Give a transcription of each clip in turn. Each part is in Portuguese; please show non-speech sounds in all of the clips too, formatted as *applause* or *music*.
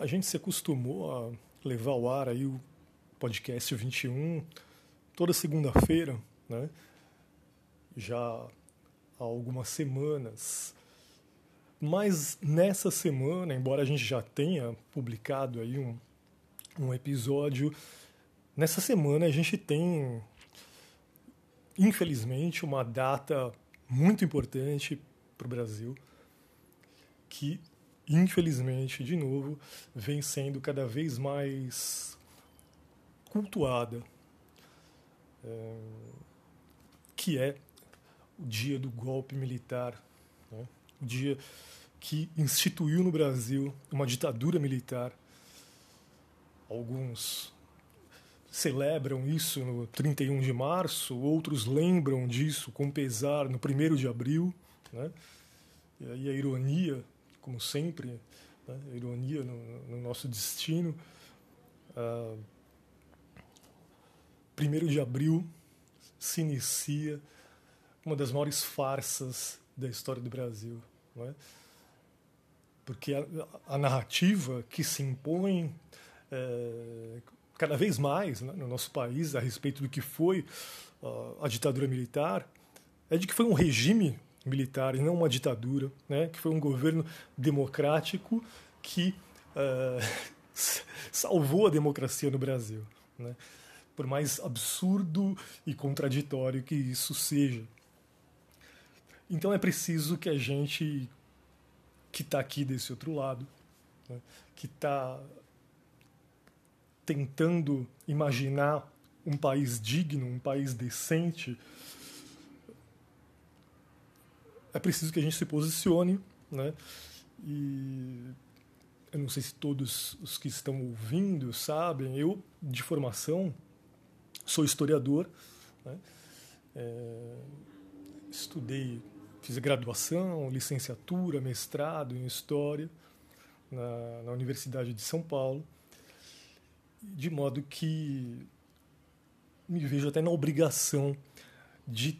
A gente se acostumou a levar ao ar aí o podcast 21 toda segunda-feira, né? Já há algumas semanas. Mas nessa semana, embora a gente já tenha publicado aí um, um episódio, nessa semana a gente tem, infelizmente, uma data muito importante para o Brasil, que, infelizmente, de novo, vem sendo cada vez mais cultuada, é, que é o dia do golpe militar, né? o dia que instituiu no Brasil uma ditadura militar. Alguns celebram isso no 31 de março, outros lembram disso com pesar no 1 de abril. Né? E a ironia, como sempre, né? ironia no, no nosso destino. Uh, ah, 1 de abril se inicia uma das maiores farsas da história do Brasil. Não é? Porque a, a narrativa que se impõe é, cada vez mais né, no nosso país a respeito do que foi uh, a ditadura militar é de que foi um regime militar e não uma ditadura, né? que foi um governo democrático que uh, *laughs* salvou a democracia no Brasil. Né? Por mais absurdo e contraditório que isso seja. Então é preciso que a gente que está aqui desse outro lado, né, que está tentando imaginar um país digno, um país decente, é preciso que a gente se posicione, né? E eu não sei se todos os que estão ouvindo sabem, eu de formação sou historiador, né? é, estudei Fiz graduação, licenciatura, mestrado em História na, na Universidade de São Paulo, de modo que me vejo até na obrigação de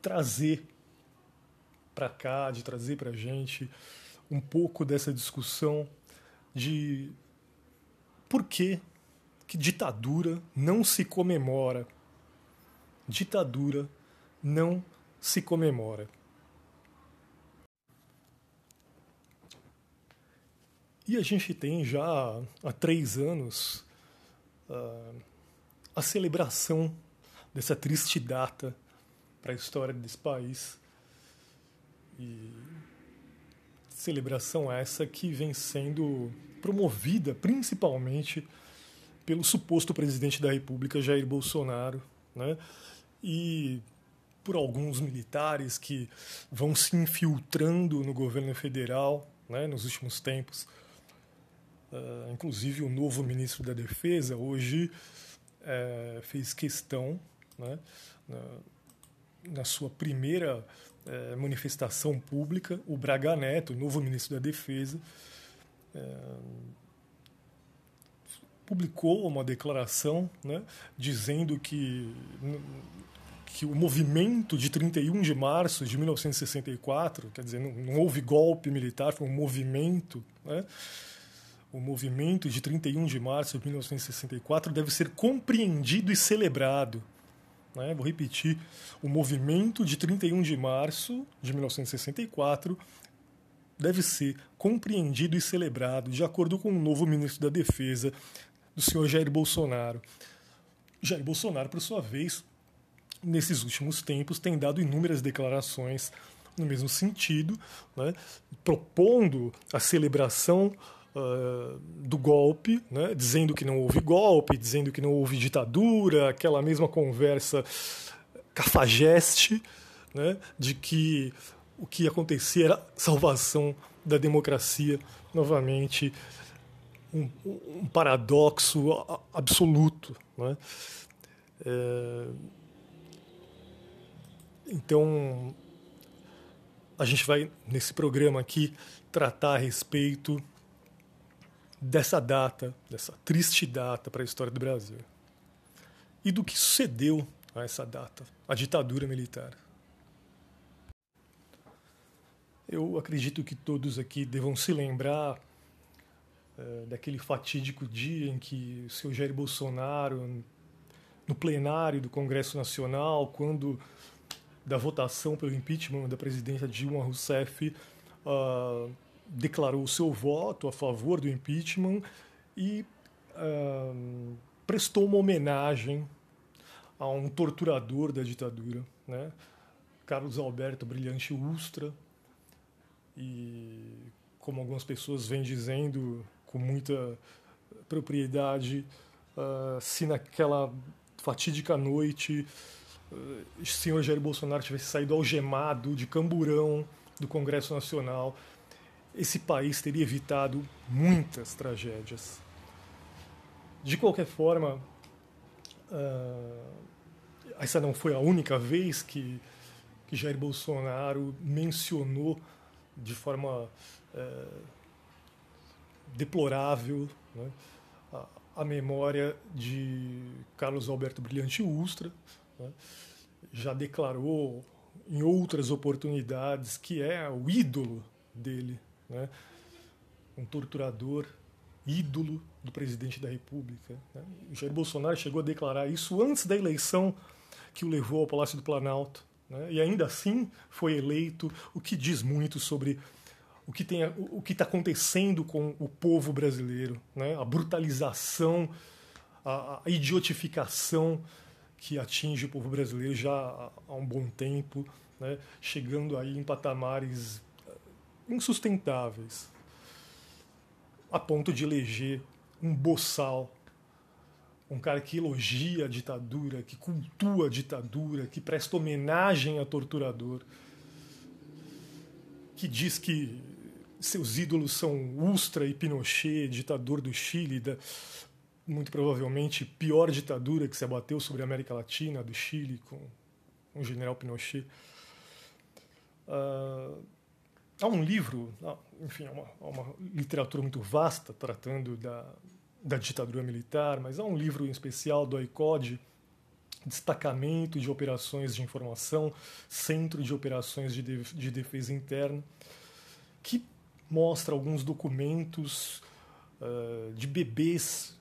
trazer para cá, de trazer para a gente um pouco dessa discussão de por que, que ditadura não se comemora. Ditadura não se comemora. E a gente tem já há três anos uh, a celebração dessa triste data para a história desse país. E celebração essa que vem sendo promovida principalmente pelo suposto presidente da República, Jair Bolsonaro, né? e por alguns militares que vão se infiltrando no governo federal né, nos últimos tempos Uh, inclusive, o novo ministro da Defesa hoje uh, fez questão, né, na, na, sua primeira uh, manifestação pública, o Braga Neto, o novo ministro da Defesa, eh, publicou uma declaração né, dizendo que, que o movimento de 31 de março de 1964, quer dizer, não, não houve golpe militar, foi um movimento. Né, o movimento de 31 de março de 1964 deve ser compreendido e celebrado. Né? Vou repetir: o movimento de 31 de março de 1964 deve ser compreendido e celebrado, de acordo com o novo ministro da Defesa, do senhor Jair Bolsonaro. Jair Bolsonaro, por sua vez, nesses últimos tempos, tem dado inúmeras declarações no mesmo sentido, né? propondo a celebração uh, do golpe, né, dizendo que não houve golpe, dizendo que não houve ditadura, aquela mesma conversa cafajeste né, de que o que acontecia era salvação da democracia, novamente um, um paradoxo absoluto. Né? É... Então, a gente vai, nesse programa aqui, tratar a respeito dessa data, dessa triste data para a história do Brasil. E do que sucedeu a essa data, a ditadura militar. Eu acredito que todos aqui devam se lembrar é, daquele fatídico dia em que o senhor Jair Bolsonaro, no plenário do Congresso Nacional, quando da votação pelo impeachment da presidenta Dilma Rousseff, uh, declarou seu voto a favor do impeachment e uh, prestou uma homenagem a um torturador da ditadura, né? Carlos Alberto Brilhante Ustra. E como algumas pessoas vêm dizendo com muita propriedade, uh, se naquela fatídica noite uh, o senhor Jair Bolsonaro tivesse saído algemado de camburão do Congresso Nacional, esse país teria evitado muitas tragédias. De qualquer forma, uh, essa não foi a única vez que, que Jair Bolsonaro mencionou de forma uh, deplorável né, a, a, memória de Carlos Alberto Brilhante Ustra. Né, já declarou em outras oportunidades que é o ídolo dele, né, um torturador ídolo do presidente da República. Né? O Jair Bolsonaro chegou a declarar isso antes da eleição que o levou ao Palácio do Planalto. Né? E ainda assim foi eleito, o que diz muito sobre o que tem o que está acontecendo com o povo brasileiro, né? a brutalização, a, a, idiotificação que atinge o povo brasileiro já há, um bom tempo, né? chegando aí em patamares insustentáveis a ponto de eleger um boçal, um cara que elogia a ditadura, que cultua a ditadura, que presta homenagem a torturador, que diz que seus ídolos são Ustra e Pinochet, ditador do Chile, da muito provavelmente pior ditadura que se abateu sobre a América Latina, do Chile, com o general Pinochet. Uh, há um livro, enfim, há uma, uma, literatura muito vasta tratando da, da ditadura militar, mas há um livro em especial do ICOD, Destacamento de Operações de Informação, Centro de Operações de, de Defesa Interna, que mostra alguns documentos uh, de bebês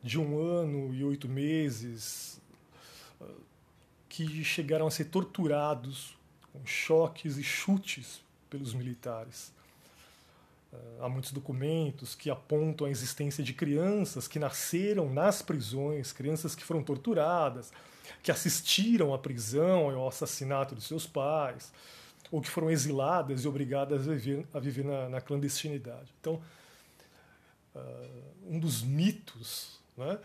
de um ano e oito meses uh, que chegaram a ser torturados com choques e chutes pelos militares. Uh, há muitos documentos que apontam a existência de crianças que nasceram nas prisões, crianças que foram torturadas, que assistiram à prisão e ao assassinato de seus pais, ou que foram exiladas e obrigadas a viver, a viver na, na clandestinidade. Então, uh, um dos mitos né,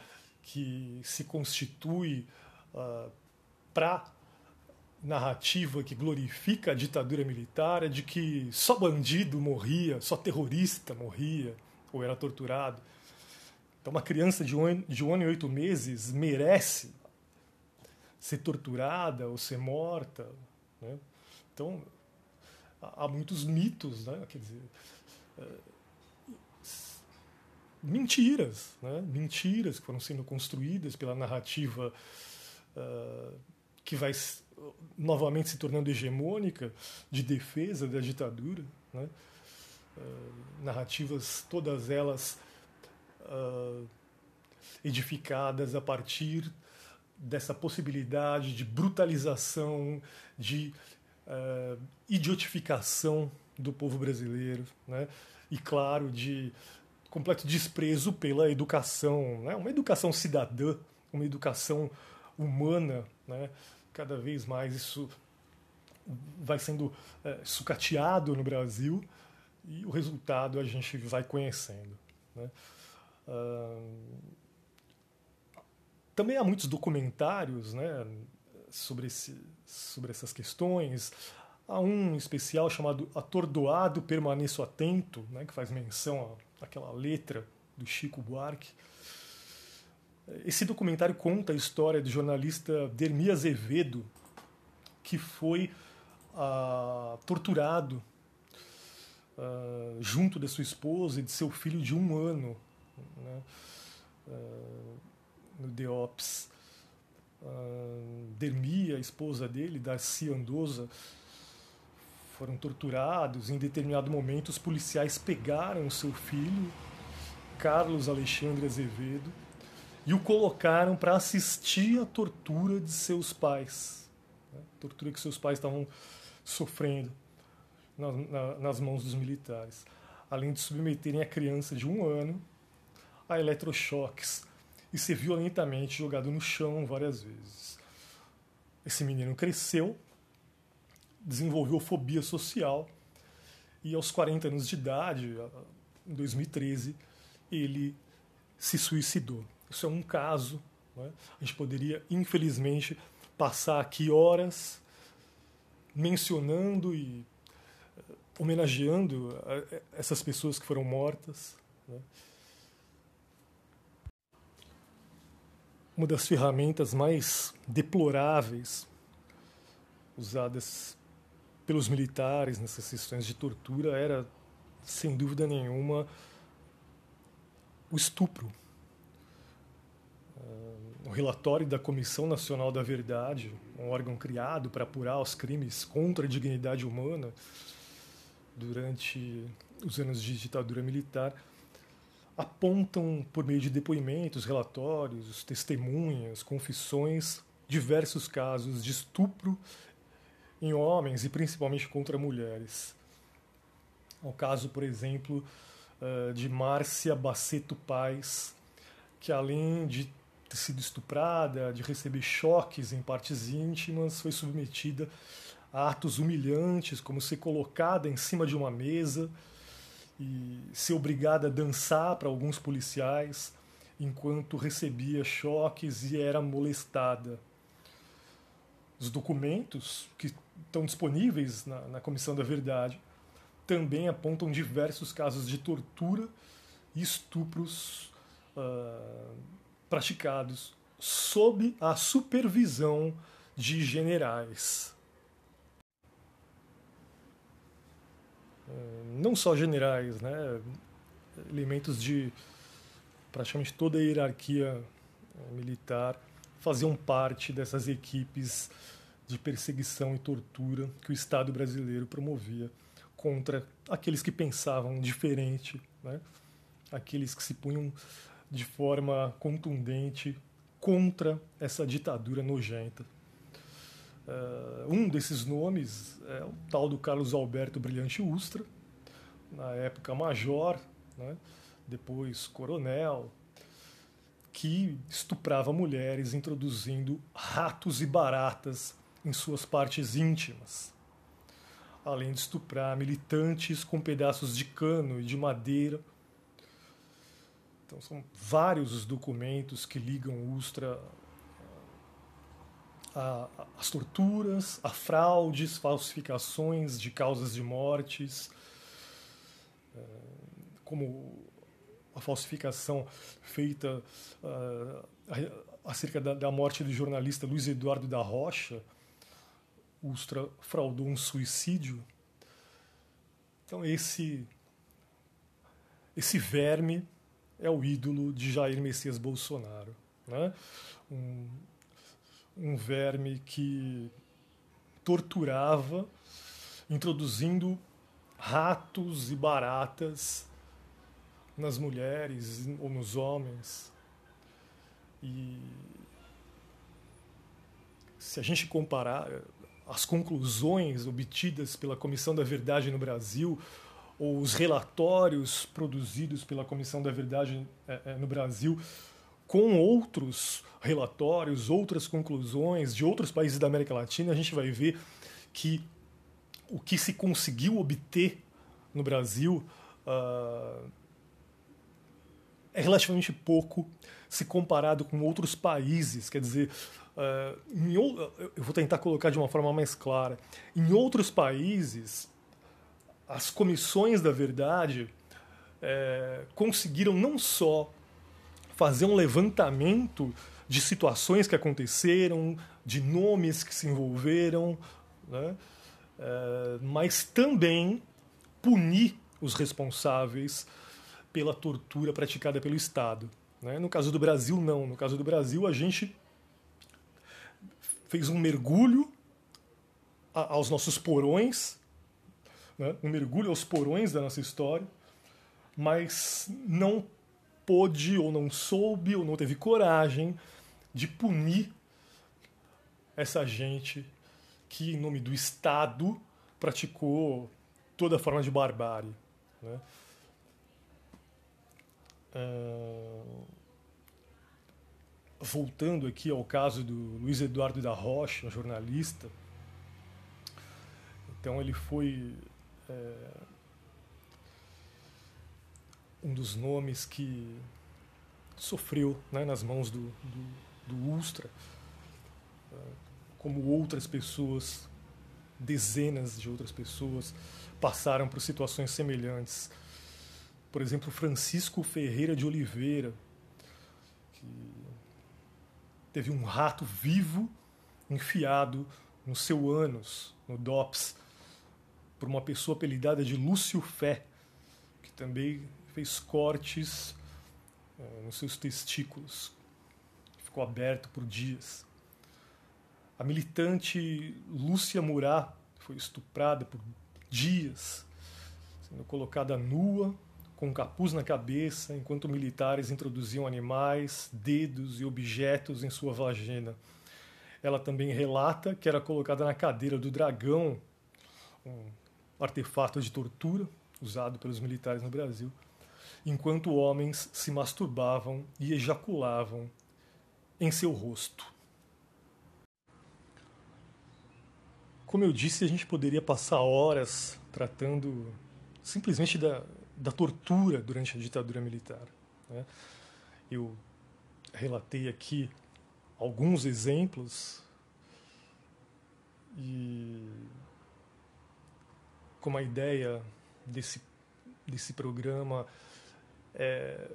que se constitui uh, para narrativa que glorifica a ditadura militar é de que só bandido morria, só terrorista morria ou era torturado. Então, uma criança de um, de um ano e oito meses merece ser torturada ou ser morta. Né? Então, há muitos mitos, né? quer dizer, é, mentiras, né? mentiras que foram sendo construídas pela narrativa uh, que vai novamente se tornando hegemônica de defesa da ditadura, né? uh, narrativas todas elas uh, edificadas a partir dessa possibilidade de brutalização, de uh, idiotificação do povo brasileiro, né? e claro de completo desprezo pela educação, né? uma educação cidadã, uma educação humana, né? Cada vez mais isso vai sendo é, sucateado no Brasil e o resultado a gente vai conhecendo. Né? Uh, também há muitos documentários né, sobre, esse, sobre essas questões. Há um especial chamado Atordoado Permaneço Atento, né, que faz menção àquela letra do Chico Buarque. Esse documentário conta a história do jornalista Dermi Azevedo, que foi uh, torturado uh, junto de sua esposa e de seu filho de um ano né, uh, no DEOPS. Uh, Dermi, a esposa dele, Darcy Andosa, foram torturados. Em determinado momento, os policiais pegaram seu filho Carlos Alexandre Azevedo e o colocaram para assistir à tortura de seus pais, né? tortura que seus pais estavam sofrendo na, na, nas mãos dos militares, além de submeterem a criança de um ano a eletrochoques e ser violentamente jogado no chão várias vezes. Esse menino cresceu, desenvolveu fobia social e aos 40 anos de idade, em 2013, ele se suicidou. Isso é um caso. Né? A gente poderia, infelizmente, passar aqui horas mencionando e eh, homenageando eh, essas pessoas que foram mortas. Né? Uma das ferramentas mais deploráveis usadas pelos militares nessas questões de tortura era, sem dúvida nenhuma, o estupro. O relatório da Comissão Nacional da Verdade, um órgão criado para apurar os crimes contra a dignidade humana durante os anos de ditadura militar, apontam, por meio de depoimentos, relatórios, testemunhas, confissões, diversos casos de estupro em homens e principalmente contra mulheres. O caso, por exemplo, eh, de Márcia Baceto Paz, que além de ter sido estuprada, de receber choques em partes íntimas, foi submetida a atos humilhantes, como ser colocada em cima de uma mesa e ser obrigada a dançar para alguns policiais enquanto recebia choques e era molestada. Os documentos que estão disponíveis na, na Comissão da Verdade também apontam diversos casos de tortura e estupros uh, praticados sob a supervisão de generais. Uh, não só generais, né? elementos de praticamente toda a hierarquia uh, militar faziam parte dessas equipes de perseguição e tortura que o Estado brasileiro promovia contra aqueles que pensavam diferente, né? aqueles que se punham de forma contundente contra essa ditadura nojenta. Uh, um desses nomes é o tal do Carlos Alberto Brilhante Ustra, na época major, né? depois coronel, que estuprava mulheres introduzindo ratos e baratas em suas partes íntimas além de estuprar militantes com pedaços de cano e de madeira. Então são vários os documentos que ligam Ustra às torturas, a fraudes, falsificações de causas de mortes, é, como a falsificação feita uh, acerca da, da morte do jornalista Luiz Eduardo da Rocha, Ustra fraudou um suicídio. Então esse esse verme é o ídolo de Jair Messias Bolsonaro, né? Um, um verme que torturava, introduzindo ratos e baratas nas mulheres ou nos homens. E se a gente comparar, as conclusões obtidas pela Comissão da Verdade no Brasil ou os relatórios produzidos pela Comissão da Verdade é, é, no Brasil com outros relatórios, outras conclusões de outros países da América Latina, a gente vai ver que o que se conseguiu obter no Brasil uh, é relativamente pouco se comparado com outros países. Quer dizer, Uh, em, eu vou tentar colocar de uma forma mais clara. Em outros países, as comissões da verdade é, conseguiram não só fazer um levantamento de situações que aconteceram, de nomes que se envolveram, né? é, mas também punir os responsáveis pela tortura praticada pelo Estado. Né? No caso do Brasil, não. No caso do Brasil, a gente fez um mergulho aos nossos porões, né? um mergulho aos porões da nossa história, mas não pôde ou não soube ou não teve coragem de punir essa gente que, em nome do Estado, praticou toda forma de barbárie. Né? Uh, voltando aqui ao caso do Luiz Eduardo da Rocha, um jornalista, então ele foi é, um dos nomes que sofreu né, nas mãos do, do, do Ustra, é, como outras pessoas, dezenas de outras pessoas passaram por situações semelhantes. Por exemplo, Francisco Ferreira de Oliveira, que teve um rato vivo enfiado no seu ânus, no DOPS, por uma pessoa apelidada de Lúcio Fé, que também fez cortes é, nos seus testículos. Ficou aberto por dias. A militante Lúcia Murat foi estuprada por dias, sendo colocada nua, com um capuz na cabeça, enquanto militares introduziam animais, dedos e objetos em sua vagina. Ela também relata que era colocada na cadeira do dragão, um artefato de tortura usado pelos militares no Brasil, enquanto homens se masturbavam e ejaculavam em seu rosto. Como eu disse, a gente poderia passar horas tratando simplesmente da, da tortura durante a ditadura militar. Né? Eu relatei aqui alguns exemplos e como a ideia desse, desse programa é,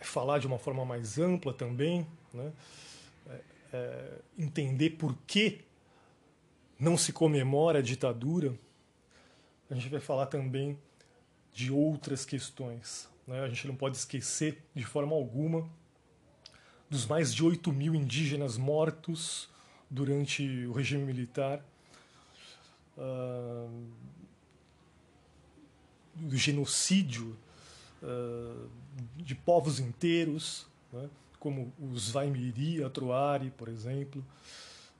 falar de uma forma mais ampla também, né? É, é, entender por que não se comemora a ditadura, a gente vai falar também de outras questões. Né? A gente não pode esquecer de forma alguma dos mais de 8 mil indígenas mortos durante o regime militar, do genocídio uh, de povos inteiros, né? como os Vaimiri, Atroari, por exemplo,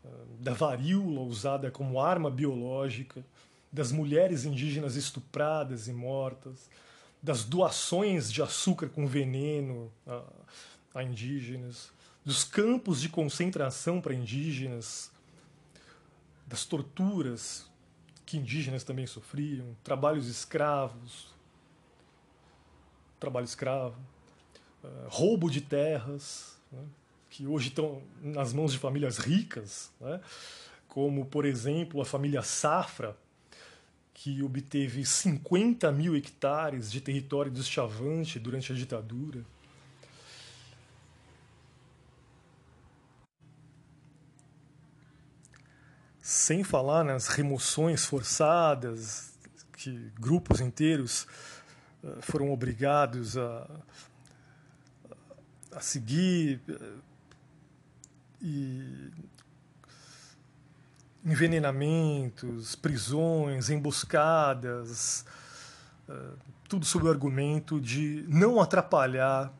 uh, da varíola usada como arma biológica, das mulheres indígenas estupradas e mortas, das doações de açúcar com veneno a, a indígenas, dos campos de concentração para indígenas, das torturas que indígenas também sofriam, trabalhos escravos, trabalho escravo, uh, roubo de terras, né, que hoje estão nas mãos de famílias ricas, né, como, por exemplo, a família Safra, que obteve 50 mil hectares de território do Chavante durante a ditadura. Sem falar nas remoções forçadas, que grupos inteiros eh, foram obrigados a, a seguir eh, e envenenamentos, prisões, emboscadas, eh, tudo sob o argumento de não atrapalhar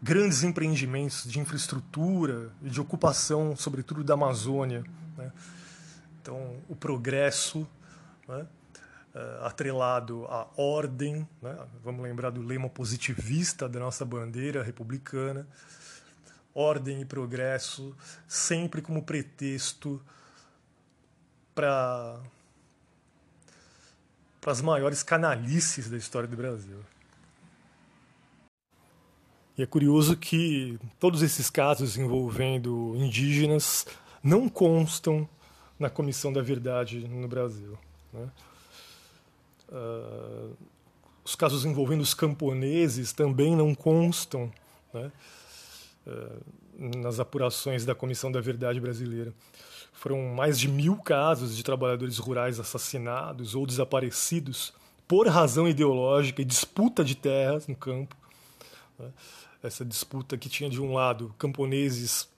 grandes empreendimentos de infraestrutura e de ocupação, sobretudo da Amazônia. Né? Então, o progresso né? Eh, atrelado à ordem, né? vamos lembrar do lema positivista da nossa bandeira republicana, ordem e progresso, sempre como pretexto para para as maiores canalices da história do Brasil. E é curioso que todos esses casos envolvendo indígenas não constam na Comissão da Verdade no Brasil. Né? Uh, os casos envolvendo os camponeses também não constam né? uh, nas apurações da Comissão da Verdade brasileira. Foram mais de mil casos de trabalhadores rurais assassinados ou desaparecidos por razão ideológica e disputa de terras no campo. Né? Essa disputa que tinha de um lado camponeses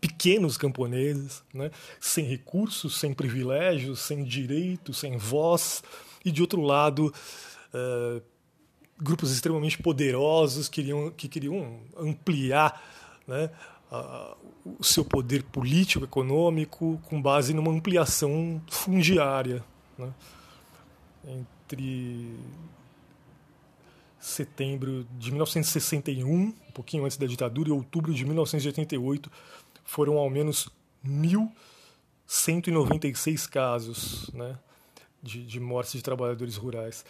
pequenos camponeses, né? sem recursos, sem privilégios, sem direitos, sem voz, e de outro lado uh, grupos extremamente poderosos queriam, que queriam ampliar né, a, o seu poder político, econômico, com base numa ampliação fundiária. Né? Entre setembro de 1961, um pouquinho antes da ditadura, e outubro de 1988, foram ao menos 1.196 casos né, de, de mortes de trabalhadores rurais.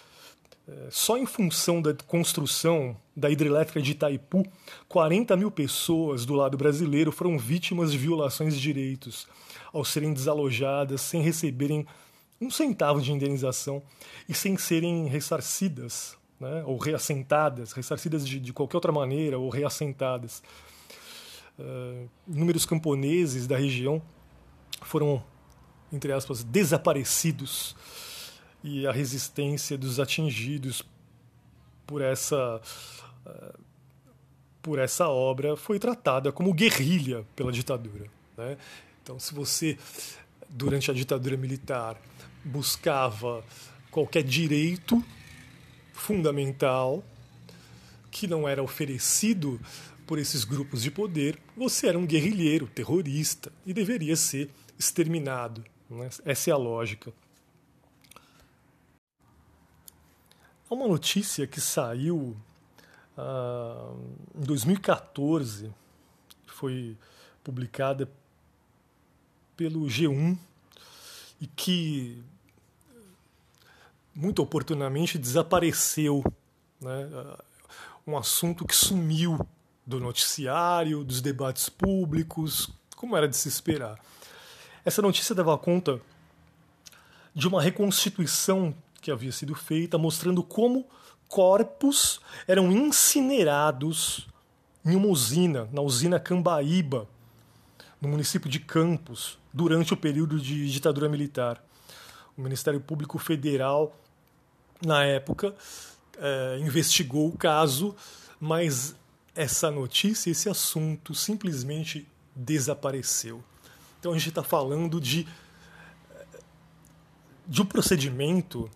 É, só em função da construção da hidrelétrica de Itaipu, 40 mil pessoas do lado brasileiro foram vítimas de violações de direitos ao serem desalojadas sem receberem um centavo de indenização e sem serem ressarcidas, né, ou reassentadas, ressarcidas de, de qualquer outra maneira ou reassentadas. Uh, inúmeros camponeses da região foram, entre aspas, desaparecidos e a resistência dos atingidos por essa eh, por essa obra foi tratada como guerrilha pela ditadura. Né? Então, se você durante a ditadura militar buscava qualquer direito fundamental que não era oferecido por esses grupos de poder, você era um guerrilheiro, terrorista e deveria ser exterminado. Né? Essa é a lógica. Há uma notícia que saiu uh, em 2014, foi publicada pelo G1 e que muito oportunamente desapareceu. Né? Uh, um assunto que sumiu do noticiário, dos debates públicos, como era de se esperar. Essa notícia dava conta de uma reconstituição que havia sido feita, mostrando como corpos eram incinerados em uma usina, na usina Cambaíba, no município de Campos, durante o período de ditadura militar. O Ministério Público Federal, na época, é, investigou o caso, mas essa notícia, esse assunto simplesmente desapareceu. Então a gente está falando de, de um procedimento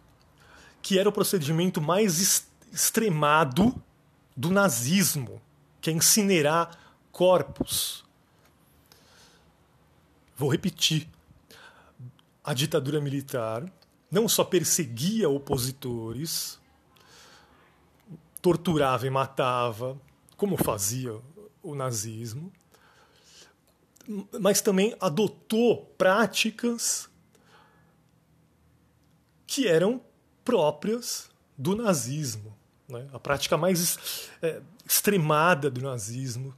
que era o procedimento mais extremado do nazismo, que é incinerar corpos. Vou repetir. A ditadura militar não só perseguia opositores, torturava e matava, como fazia o nazismo, mas também adotou práticas que eram próprias do nazismo. Né? A prática mais é, extremada do nazismo,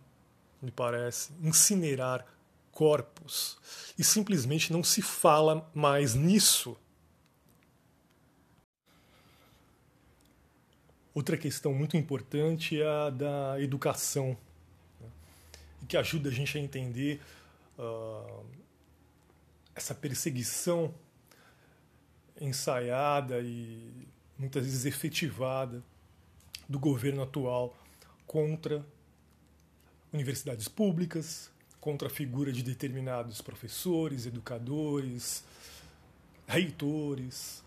me parece, incinerar corpos. E simplesmente não se fala mais nisso. Outra questão muito importante é a da educação, né? que ajuda a gente a entender uh, essa perseguição ensaiada e muitas vezes efetivada do governo atual contra universidades públicas, contra a figura de determinados professores, educadores, reitores,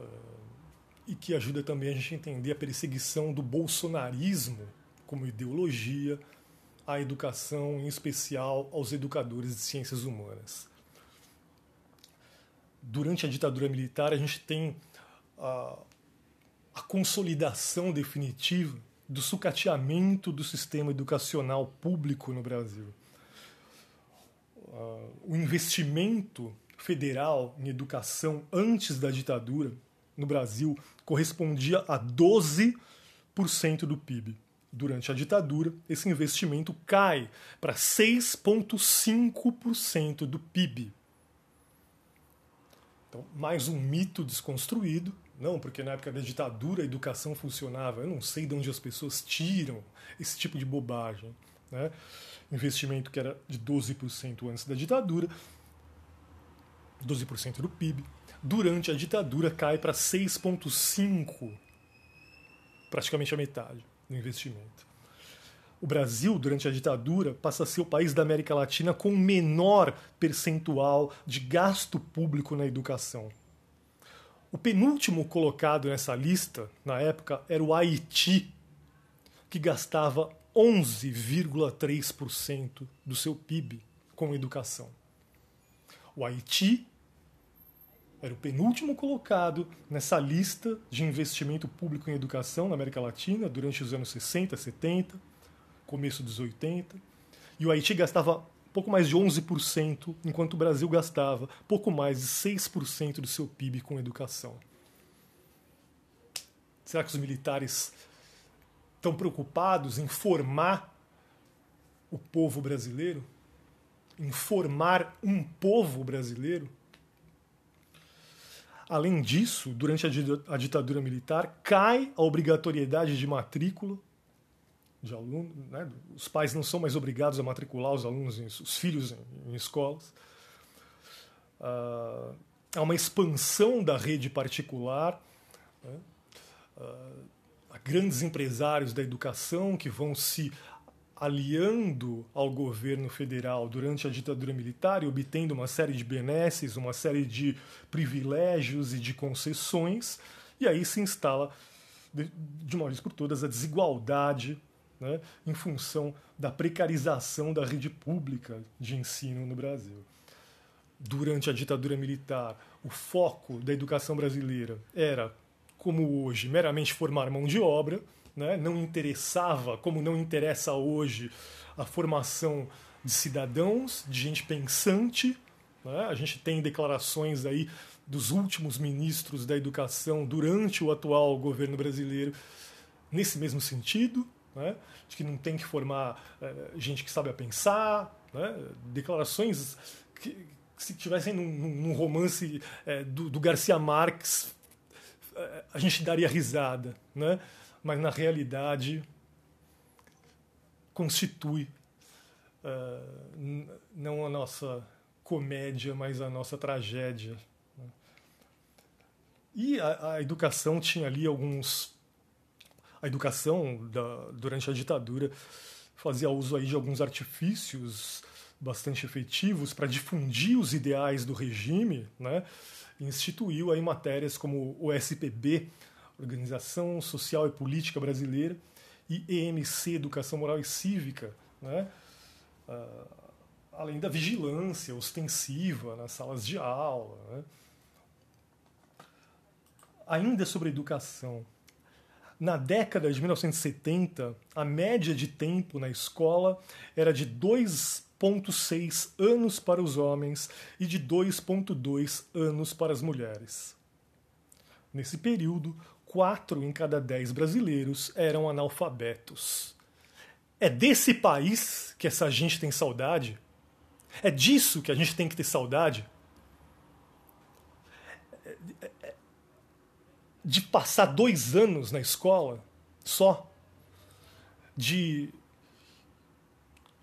uh, e que ajuda também a gente a entender a perseguição do bolsonarismo como ideologia à educação, em especial aos educadores de ciências humanas durante a ditadura militar, a gente tem a, a consolidação definitiva do sucateamento do sistema educacional público no Brasil. Uh, o investimento federal em educação antes da ditadura no Brasil correspondia a 12% do PIB. Durante a ditadura, esse investimento cai para 6,5% do PIB. Então, mais um mito desconstruído. Não, porque na época da ditadura a educação funcionava. Eu não sei de onde as pessoas tiram esse tipo de bobagem. Né? Investimento que era de 12% antes da ditadura, 12% do PIB. Durante a ditadura cai para 6,5%, praticamente a metade do investimento. O Brasil, durante a ditadura, passa a ser o país da América Latina com menor percentual de gasto público na educação. O penúltimo colocado nessa lista, na época, era o Haiti, que gastava 11,3% do seu PIB com educação. O Haiti era o penúltimo colocado nessa lista de investimento público em educação na América Latina durante os anos 60, 70, começo dos 80. E o Haiti gastava pouco mais de 11%, enquanto o Brasil gastava pouco mais de 6% do seu PIB com educação. Será que os militares estão preocupados em formar o povo brasileiro? Em formar um povo brasileiro? Além disso, durante a ditadura militar, cai a obrigatoriedade de matrícula de alunos. Né? Os pais não são mais obrigados a matricular os alunos, os filhos em, escolas. Uh, há uma expansão da rede particular. Né? Uh, há grandes empresários da educação que vão se aliando ao governo federal durante a ditadura militar e obtendo uma série de benesses, uma série de privilégios e de concessões, e aí se instala, de uma vez por todas, a desigualdade né, em função da precarização da rede pública de ensino no Brasil. Durante a ditadura militar, o foco da educação brasileira era, como hoje, meramente formar mão de obra né? não interessava, como não interessa hoje, a formação de cidadãos, de gente pensante. Né? A gente tem declarações aí dos últimos ministros da educação durante o atual governo brasileiro nesse mesmo sentido, né? de que não tem que formar é, gente que sabe a pensar, né? declarações que, que se tivessem num, num romance é, do, do Garcia Marques, é, a gente daria risada, né? Mas na realidade constitui uh, não a nossa comédia, mas a nossa tragédia. Né? E a, a, educação tinha ali alguns. A educação da, durante a ditadura fazia uso aí de alguns artifícios bastante efetivos para difundir os ideais do regime, né? Instituiu aí matérias como o SPB, Organização Social e Política Brasileira, e EMC, Educação Moral e Cívica, né? Uh, além da vigilância ostensiva nas salas de aula. Né? Ainda sobre educação. Na década de 1970, a média de tempo na escola era de 2,6 anos para os homens e de 2,2 anos para as mulheres. Nesse período, quatro em cada dez brasileiros eram analfabetos. É desse país que essa gente tem saudade? É disso que a gente tem que ter saudade? De passar dois anos na escola só? De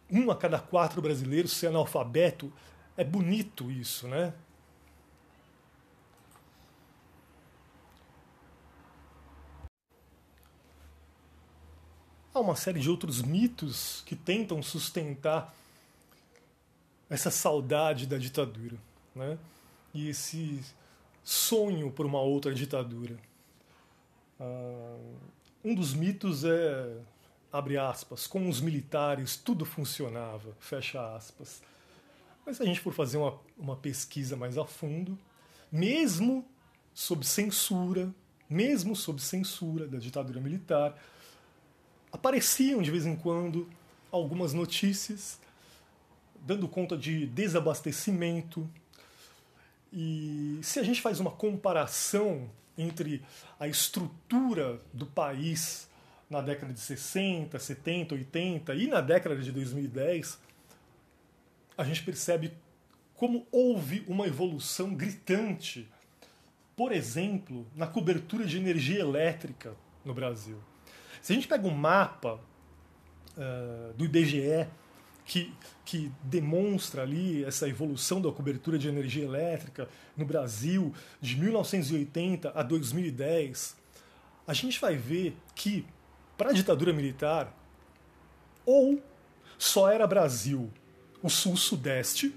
um a cada quatro brasileiros ser analfabeto? É bonito isso, né? Há uma série de outros mitos que tentam sustentar essa saudade da ditadura né? e esse sonho por uma outra ditadura. Uh, um dos mitos é, abre aspas, com os militares tudo funcionava, fecha aspas. Mas se a gente for fazer uma, uma pesquisa mais a fundo, mesmo sob censura, mesmo sob censura da ditadura militar, apareciam de vez em quando algumas notícias dando conta de desabastecimento. E se a gente faz uma comparação entre a estrutura do país na década de 60, 70, 80 e na década de 2010, a gente percebe como houve uma evolução gritante, por exemplo, na cobertura de energia elétrica no Brasil. Se a gente pega um mapa uh, do IBGE que, que demonstra ali essa evolução da cobertura de energia elétrica no Brasil de 1980 a 2010, a gente vai ver que, para a ditadura militar, ou só era Brasil o sul-sudeste,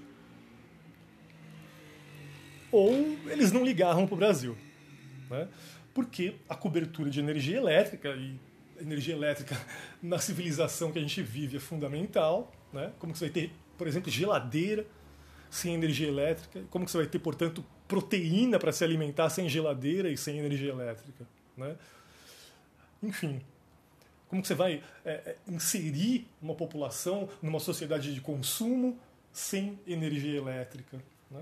ou eles não ligavam para o Brasil. Né? Porque a cobertura de energia elétrica, e energia elétrica na civilização que a gente vive é fundamental. Né? Como que você vai ter, por exemplo, geladeira sem energia elétrica? Como que você vai ter, portanto, proteína para se alimentar sem geladeira e sem energia elétrica? Né? Enfim, como que você vai é, é, inserir uma população numa sociedade de consumo sem energia elétrica? Né?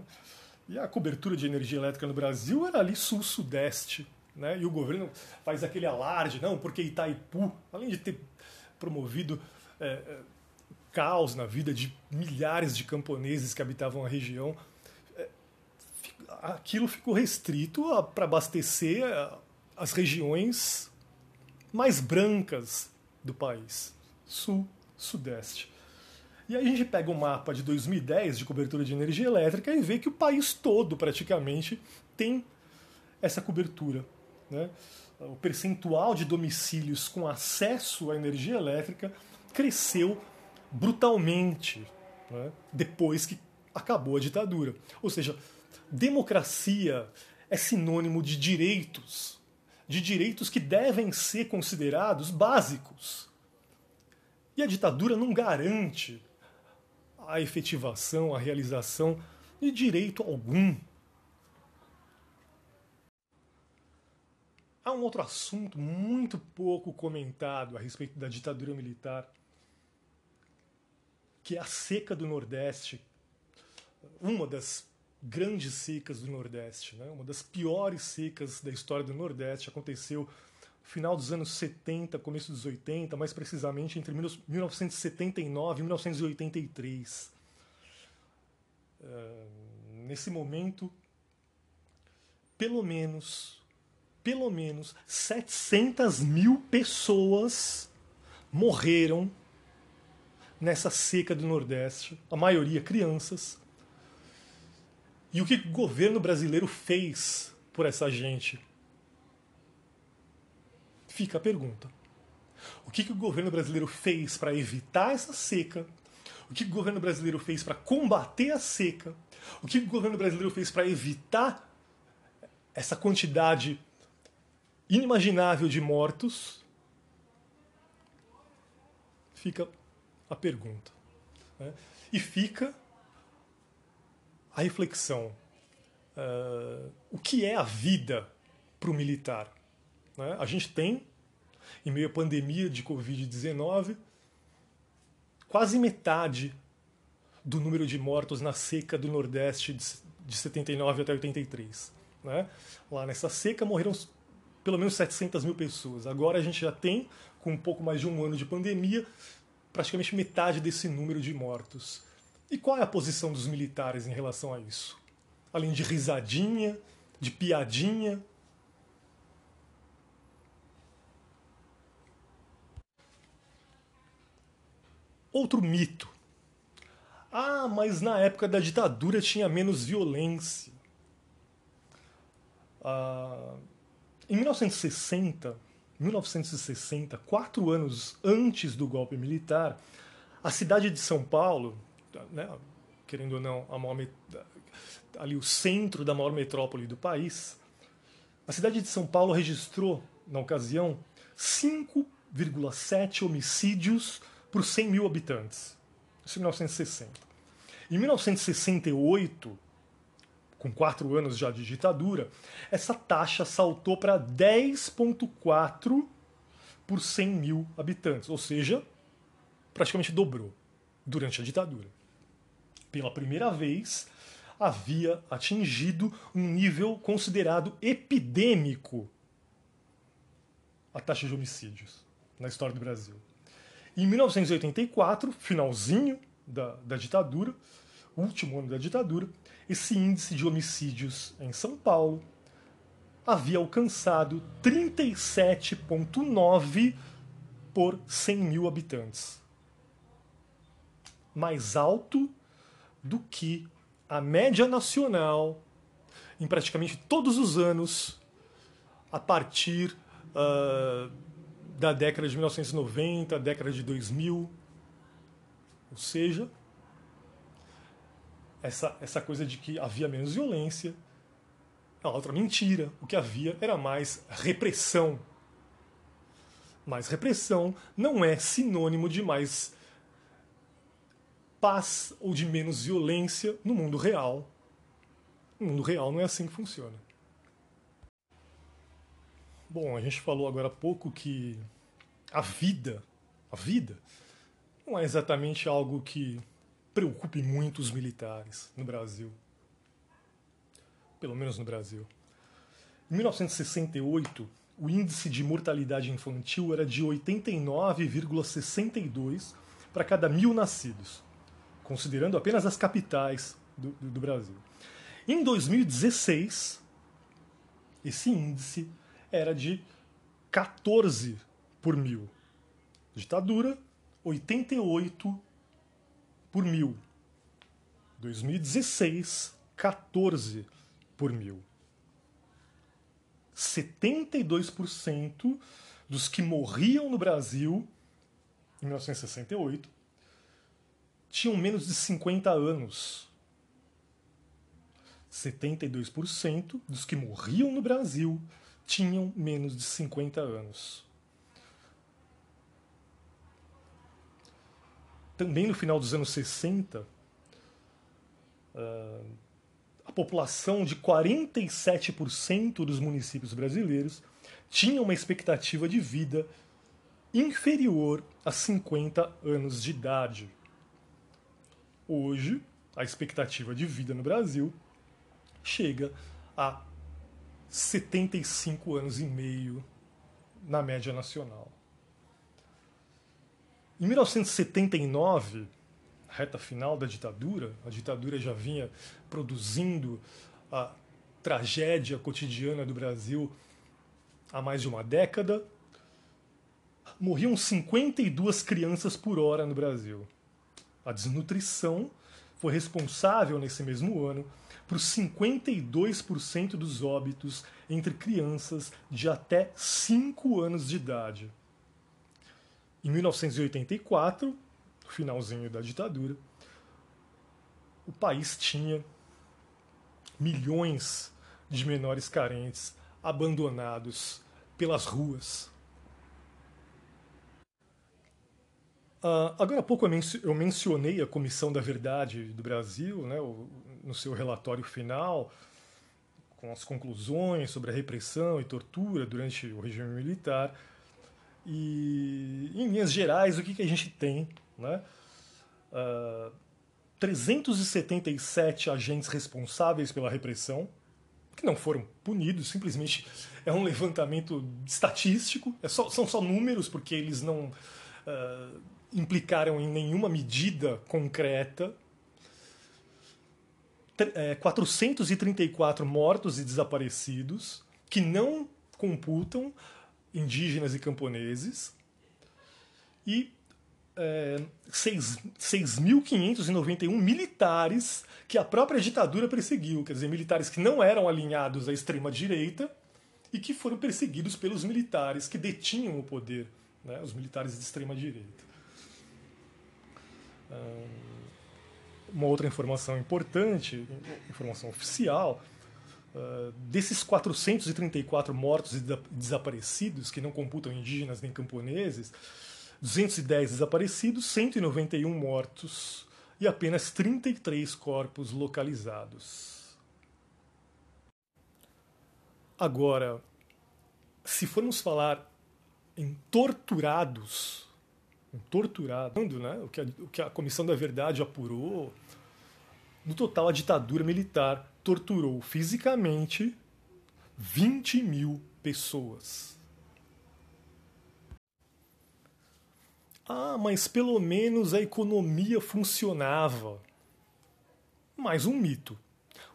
E a cobertura de energia elétrica no Brasil era ali sul-sudeste. Né? E o governo faz aquele alarde, não, porque Itaipu, além de ter promovido é, é caos na vida de milhares de camponeses que habitavam a região, é, aquilo ficou restrito para abastecer as regiões mais brancas do país, sul, sudeste. E aí a gente pega o um mapa de 2010 de cobertura de energia elétrica e vê que o país todo praticamente tem essa cobertura. Né? O percentual de domicílios com acesso à energia elétrica cresceu brutalmente né? depois que acabou a ditadura. Ou seja, democracia é sinônimo de direitos de direitos que devem ser considerados básicos. E a ditadura não garante a efetivação, a realização de direito algum. Há um outro assunto muito pouco comentado a respeito da ditadura militar, que é a seca do Nordeste, uma das grandes secas do Nordeste. Né? Uma das piores secas da história do Nordeste aconteceu no final dos anos 70, começo dos 80, mais precisamente entre 1979 e 1983. Uh, nesse momento, pelo menos, pelo menos 700 mil pessoas morreram nessa seca do Nordeste, a maioria crianças, e o que o governo brasileiro fez por essa gente? Fica a pergunta. O que, que o governo brasileiro fez para evitar essa seca? O que o governo brasileiro fez para combater a seca? O que o governo brasileiro fez para evitar essa quantidade inimaginável de mortos? Fica a pergunta. Né? E fica a reflexão. Uh, o que é a vida para o militar? Né? A gente tem, em meio à pandemia de Covid-19, quase metade do número de mortos na seca do Nordeste de 79 até 83. Né? Lá nessa seca morreram pelo menos 700 mil pessoas. Agora a gente já tem, com um pouco mais de um ano de pandemia, praticamente metade desse número de mortos. E qual é a posição dos militares em relação a isso? Além de risadinha, de piadinha. Outro mito. Ah, mas na época da ditadura tinha menos violência. Ah, em 1960, 1960, quatro anos antes do golpe militar, a cidade de São Paulo né, querendo ou não, a maior, ali o centro da maior metrópole do país, a cidade de São Paulo registrou, na ocasião, 5,7 homicídios por 100 mil habitantes. Isso em 1960. Em 1968, com quatro anos já de ditadura, essa taxa saltou para 10,4 por 100 mil habitantes, ou seja, praticamente dobrou durante a ditadura pela primeira vez, havia atingido um nível considerado epidêmico a taxa de homicídios na história do Brasil. Em 1984, finalzinho da, da ditadura, último ano da ditadura, esse índice de homicídios em São Paulo havia alcançado 37,9 por 100 mil habitantes. Mais alto do que a média nacional em praticamente todos os anos a partir uh, da década de 1990, década de 2000. Ou seja, essa, essa coisa de que havia menos violência A outra mentira. O que havia era mais repressão. Mais repressão não é sinônimo de mais paz ou de menos violência no mundo real. No mundo real não é assim que funciona. Bom, a gente falou agora há pouco que a vida, a vida, não é exatamente algo que preocupe muito os militares no Brasil. Pelo menos no Brasil. Em 1968, o índice de mortalidade infantil era de 89,62 para cada mil nascidos, considerando apenas as capitais do, do, do Brasil. Em 2016, esse índice era de 14 por mil. Ditadura, 88 por mil. 2016, 14 por mil. 72% dos que morriam no Brasil em 1968 tinham menos de 50 anos. 72% dos que morriam no Brasil tinham menos de 50 anos. Também no final dos anos 60, ah, a população de 47% dos municípios brasileiros tinha uma expectativa de vida inferior a 50 anos de idade. Hoje, a expectativa de vida no Brasil chega a 75 anos e meio na média nacional. Em 1979, reta final da ditadura, a ditadura já vinha produzindo a tragédia cotidiana do Brasil há mais de uma década. Morriam 52 crianças por hora no Brasil. A desnutrição foi responsável nesse mesmo ano por 52% dos óbitos entre crianças de até 5 anos de idade. Em 1984, no finalzinho da ditadura, o país tinha milhões de menores carentes abandonados pelas ruas. Uh, agora há pouco eu, mencionei a Comissão da Verdade do Brasil, né, no seu relatório final, com as conclusões sobre a repressão e tortura durante o regime militar. E, em linhas gerais, o que, que a gente tem? Né? Uh, ah, 377 agentes responsáveis pela repressão, que não foram punidos, simplesmente é um levantamento estatístico, é só, são só números, porque eles não uh, implicaram em nenhuma medida concreta. 434 é, mortos e desaparecidos, que não computam indígenas e camponeses, e é, 6.591 militares que a própria ditadura perseguiu, quer dizer, militares que não eram alinhados à extrema-direita e que foram perseguidos pelos militares que detinham o poder, né, os militares de extrema-direita. Uma outra informação importante, informação oficial, Uh, desses 434 mortos e desaparecidos, que não computam indígenas nem camponeses, 210 desaparecidos, 191 mortos e apenas 33 corpos localizados. Agora, se formos falar em torturados, em torturado, né, o, que a, o que a Comissão da Verdade apurou, no total a ditadura militar torturou fisicamente 20 mil pessoas. Ah, mas pelo menos a economia funcionava. Mais um mito.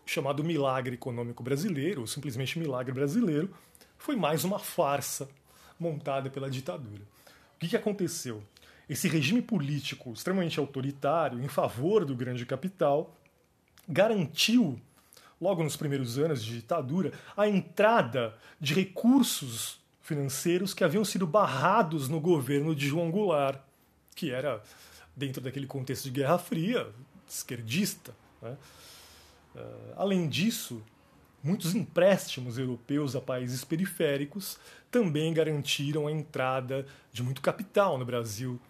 O chamado milagre econômico brasileiro, ou simplesmente milagre brasileiro, foi mais uma farsa montada pela ditadura. O que, que aconteceu? Esse regime político extremamente autoritário, em favor do grande capital, garantiu logo nos primeiros anos de ditadura, a entrada de recursos financeiros que haviam sido barrados no governo de João Goulart, que era, dentro daquele contexto de Guerra Fria, esquerdista. Né? Uh, além disso, muitos empréstimos europeus a países periféricos também garantiram a entrada de muito capital no Brasil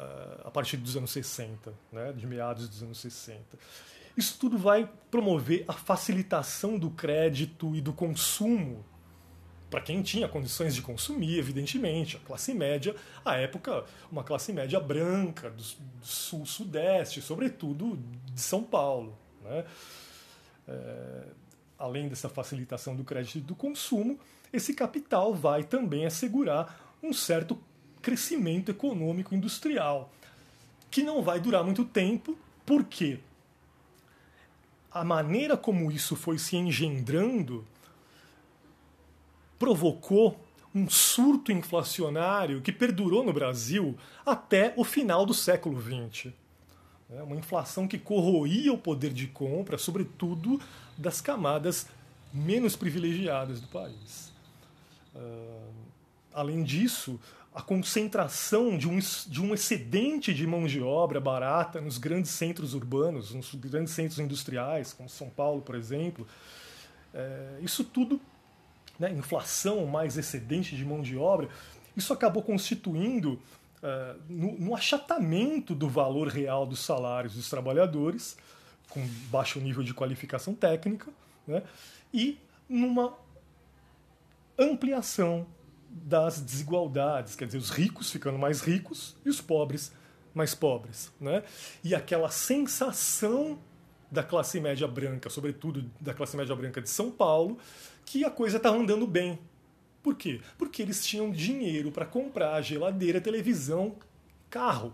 uh, a partir dos anos 60, né, de meados dos anos 60. Isso tudo vai promover a facilitação do crédito e do consumo para quem tinha condições de consumir, evidentemente, a classe média, à época, uma classe média branca, do, sul-sudeste, sobretudo de São Paulo. Né? É, além dessa facilitação do crédito e do consumo, esse capital vai também assegurar um certo crescimento econômico industrial, que não vai durar muito tempo, porque a maneira como isso foi se engendrando provocou um surto inflacionário que perdurou no Brasil até o final do século XX. É uma inflação que corroía o poder de compra, sobretudo das camadas menos privilegiadas do país. Uh, além disso, a concentração de um, de um excedente de mão de obra barata nos grandes centros urbanos, nos grandes centros industriais, como São Paulo, por exemplo, é, isso tudo né, inflação mais excedente de mão de obra, isso acabou constituindo uh, no, no, achatamento do valor real dos salários dos trabalhadores, com baixo nível de qualificação técnica, né, e numa ampliação das desigualdades, quer dizer, os ricos ficando mais ricos e os pobres mais pobres. Né? E aquela sensação da classe média branca, sobretudo da classe média branca de São Paulo, que a coisa estava andando bem. Por quê? Porque eles tinham dinheiro para comprar geladeira, televisão, carro.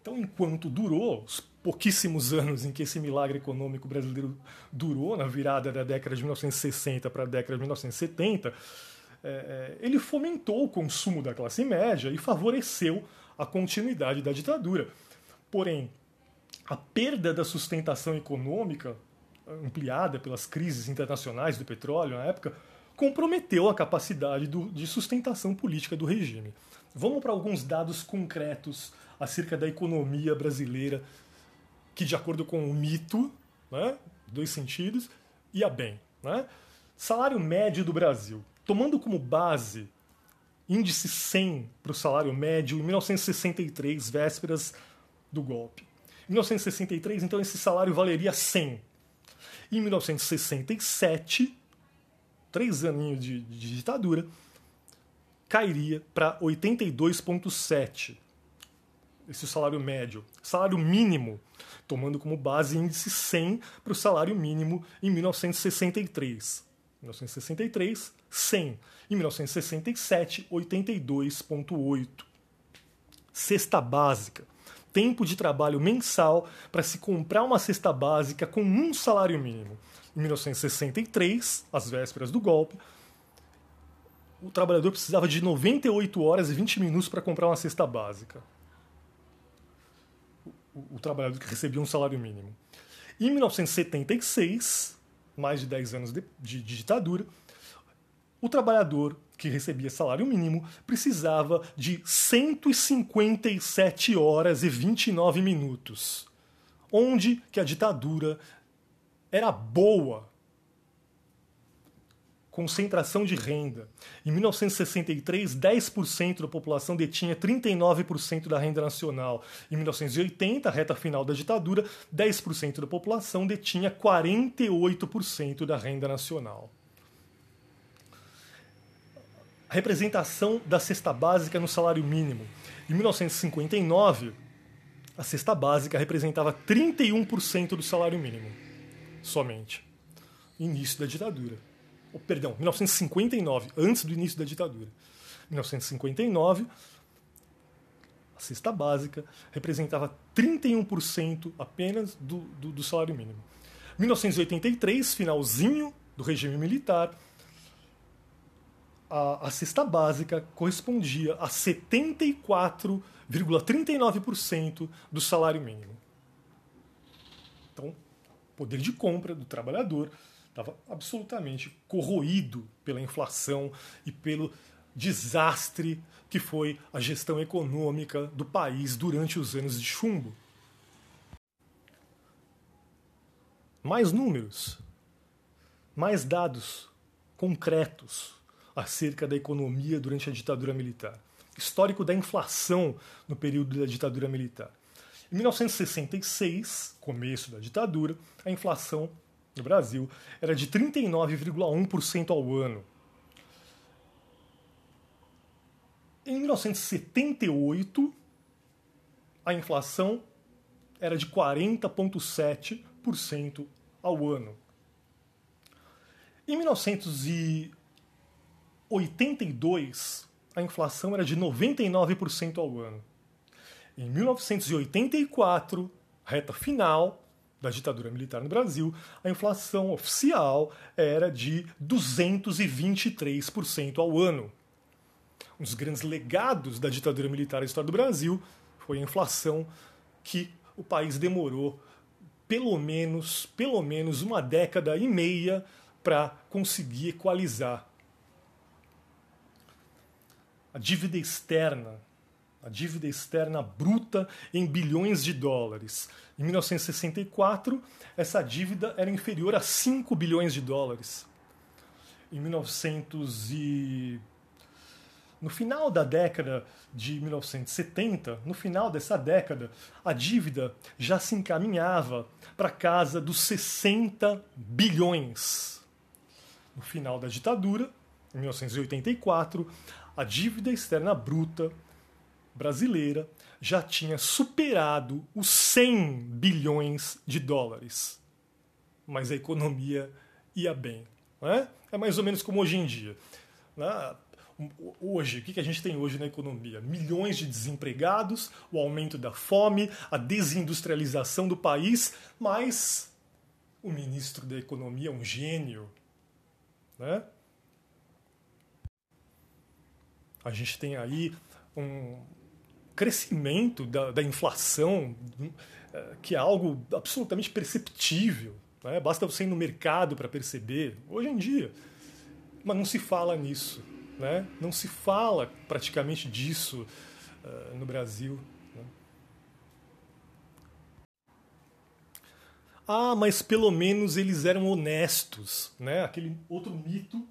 Então, enquanto durou, os pouquíssimos anos em que esse milagre econômico brasileiro durou, na virada da década de 1960 para a década de 1970, é, é, ele fomentou o consumo da classe média e favoreceu a continuidade da ditadura. Porém, a perda da sustentação econômica ampliada pelas crises internacionais do petróleo na época, comprometeu a capacidade do, de sustentação política do regime. Vamos para alguns dados concretos acerca da economia brasileira, que, de acordo com o mito, né, dois sentidos, ia bem. Né? Salário médio do Brasil. Tomando como base índice 100 para o salário médio em 1963, vésperas do golpe. Em 1963, então, esse salário valeria 100. Em 1967, três aninhos de, de ditadura, cairia para 82,7. Esse salário médio. Salário mínimo, tomando como base índice 100 para o salário mínimo em 1963. 1963, 100. Em 1967, 82,8. Cesta básica tempo de trabalho mensal para se comprar uma cesta básica com um salário mínimo. Em 1963, às vésperas do golpe, o trabalhador precisava de 98 horas e 20 minutos para comprar uma cesta básica. O, o, trabalhador que recebia um salário mínimo. Em 1976, mais de 10 anos de, de, de ditadura, o trabalhador que recebia salário mínimo, precisava de 157 horas e 29 minutos. Onde que a ditadura era boa. Concentração de renda. Em 1963, 10% da população detinha 39% da renda nacional. Em 1980, reta final da ditadura, 10% da população detinha 48% da renda nacional a representação da cesta básica no salário mínimo. Em 1959, a cesta básica representava 31% do salário mínimo, somente. Início da ditadura. Perdão, 1959, antes do início da ditadura. 1959, a cesta básica representava 31% apenas do, do, do salário mínimo. 1983, finalzinho do regime militar, a, a cesta básica correspondia a 74,39% do salário mínimo. Então, poder de compra do trabalhador estava absolutamente corroído pela inflação e pelo desastre que foi a gestão econômica do país durante os anos de chumbo. mais números, mais dados concretos acerca da economia durante a ditadura militar. Histórico da inflação no período da ditadura militar. Em 1966, começo da ditadura, a inflação no Brasil era de 39,1% ao ano. Em 1978, a inflação era de 40,7% ao ano. Em 1982, a inflação era de 99% ao ano. Em 1984, reta final da ditadura militar no Brasil, a inflação oficial era de 223% ao ano. Um dos grandes legados da ditadura militar na história do Brasil foi a inflação que o país demorou pelo menos, pelo menos uma década e meia para conseguir equalizar. A dívida externa, a dívida externa bruta em bilhões de dólares. Em 1964, essa dívida era inferior a 5 bilhões de dólares. Em 1900 e no final da década de 1970, no final dessa década, a dívida já se encaminhava para casa dos 60 bilhões. No final da ditadura, em 1984, a dívida externa bruta brasileira já tinha superado os 100 bilhões de dólares. Mas a economia ia bem. É? é mais ou menos como hoje em dia. Né? hoje, o que a gente tem hoje na economia? Milhões de desempregados, o aumento da fome, a desindustrialização do país, mas o ministro da Economia é um gênio. Né? A gente tem aí um crescimento da, da inflação, eh, que é algo absolutamente perceptível. Né? Basta você ir no mercado para perceber, hoje em dia. Mas não se fala nisso. Né? Não se fala praticamente disso uh, no Brasil. Né? Ah, mas pelo menos eles eram honestos. Né? Aquele outro mito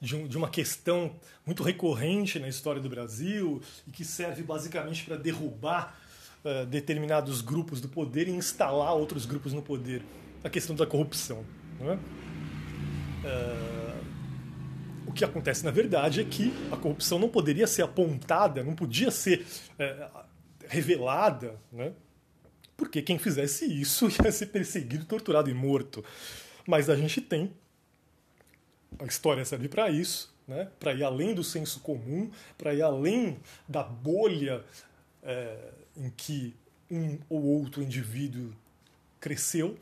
de, um, de, uma questão muito recorrente na história do Brasil e que serve basicamente para derrubar uh, determinados grupos do poder e instalar outros grupos no poder. A questão da corrupção. Né? Uh, o que acontece, na verdade, é que a corrupção não poderia ser apontada, não podia ser é, revelada, né? porque quem fizesse isso *laughs* ia ser perseguido, torturado e morto. Mas a gente tem. A história serve para isso, né? para ir além do senso comum, para ir além da bolha é, em que um ou outro indivíduo cresceu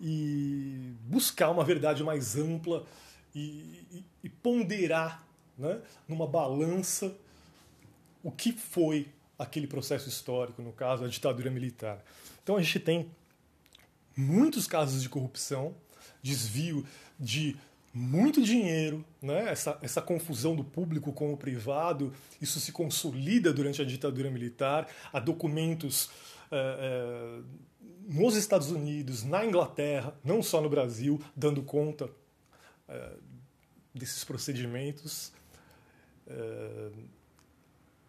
e buscar uma verdade mais ampla e, e, e ponderar né, numa balança o que foi aquele processo histórico, no caso, a ditadura militar. Então a gente tem muitos casos de corrupção, desvio de muito dinheiro, né? essa, essa confusão do público com o privado, isso se consolida durante a ditadura militar. Há documentos é, é, nos Estados Unidos, na Inglaterra, não só no Brasil, dando conta é, desses procedimentos.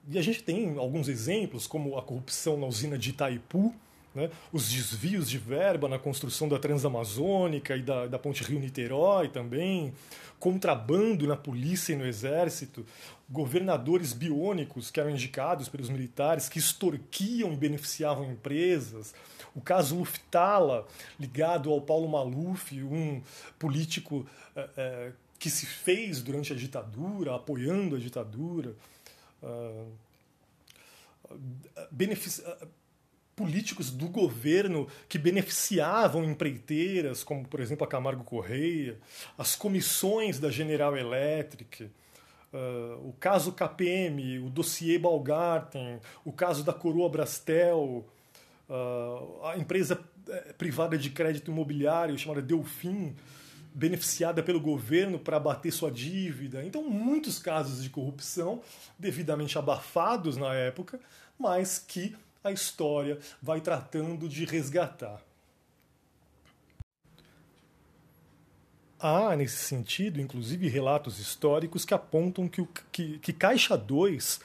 E a gente tem alguns exemplos, como a corrupção na usina de Itaipu, né, os desvios de verba na construção da Transamazônica e da, da Ponte Rio-Niterói também, contrabando na polícia e no exército, governadores biônicos que eram indicados pelos militares que extorquiam e beneficiavam empresas, o caso Luftala, ligado ao Paulo Maluf, um político é, é, que se fez durante a ditadura, apoiando a ditadura. Uh, políticos do governo que beneficiavam empreiteiras, como por exemplo a Camargo Correia, as comissões da General Electric, uh, o caso KPM, o dossiê Balgarten, o caso da Coroa Brastel, uh, a empresa eh, privada de crédito imobiliário chamada Delfim, beneficiada pelo governo para abater sua dívida. Então, muitos casos de corrupção devidamente abafados na época, mas que a história vai tratando de resgatar. há, nesse sentido, inclusive, relatos históricos que apontam que, o, que, que Caixa 2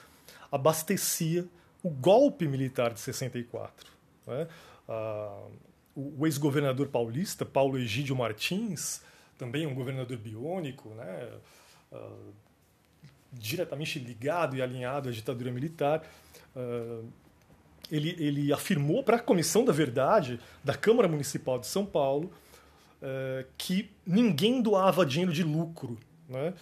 abastecia o golpe militar de 64. Né? Ah, o ex-governador paulista, Paulo Egídio Martins, também um governador biônico, né? Ah, diretamente ligado e alinhado à ditadura militar, ah, ele, ele afirmou para a Comissão da Verdade da Câmara Municipal de São Paulo uh, que ninguém doava dinheiro de lucro. Né?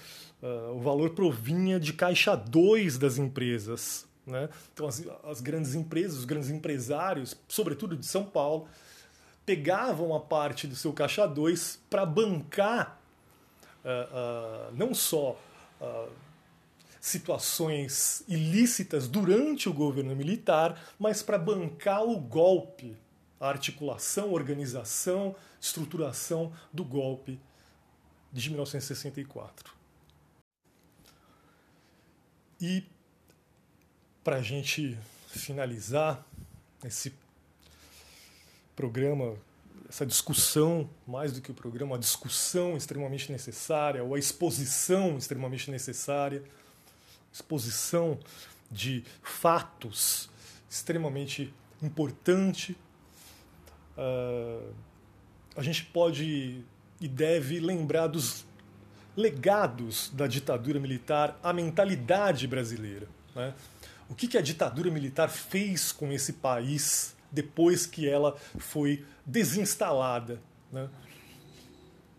Uh, o valor provinha de caixa 2 das empresas. Né? Então, as, as grandes empresas, os grandes empresários, sobretudo de São Paulo, pegavam a parte do seu caixa 2 para bancar uh, não só situações ilícitas durante o governo militar, mas para bancar o golpe, a articulação, organização, estruturação do golpe de 1964. E para a gente finalizar esse programa, essa discussão, mais do que o programa, a discussão extremamente necessária, ou a exposição extremamente necessária exposição de fatos extremamente importante. Uh, a gente pode e deve lembrar dos legados da ditadura militar à mentalidade brasileira. Né? O que, que a ditadura militar fez com esse país depois que ela foi desinstalada? Né?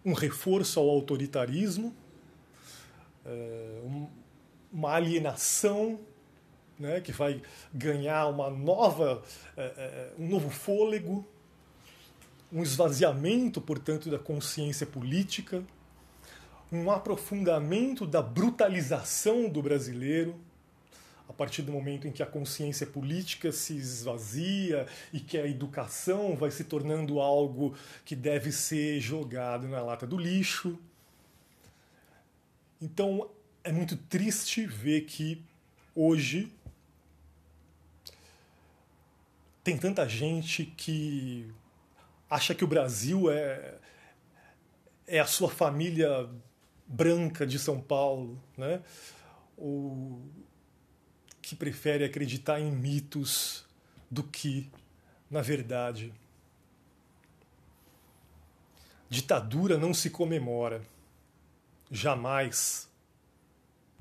Um reforço ao autoritarismo, uh, um, uma alienação né, que vai ganhar uma nova, é, é, um novo fôlego, um esvaziamento, portanto, da consciência política, um aprofundamento da brutalização do brasileiro, a partir do momento em que a consciência política se esvazia e que a educação vai se tornando algo que deve ser jogado na lata do lixo. Então, é muito triste ver que hoje tem tanta gente que acha que o Brasil é, é a sua família branca de São Paulo, né? ou que prefere acreditar em mitos do que na verdade. Ditadura não se comemora. Jamais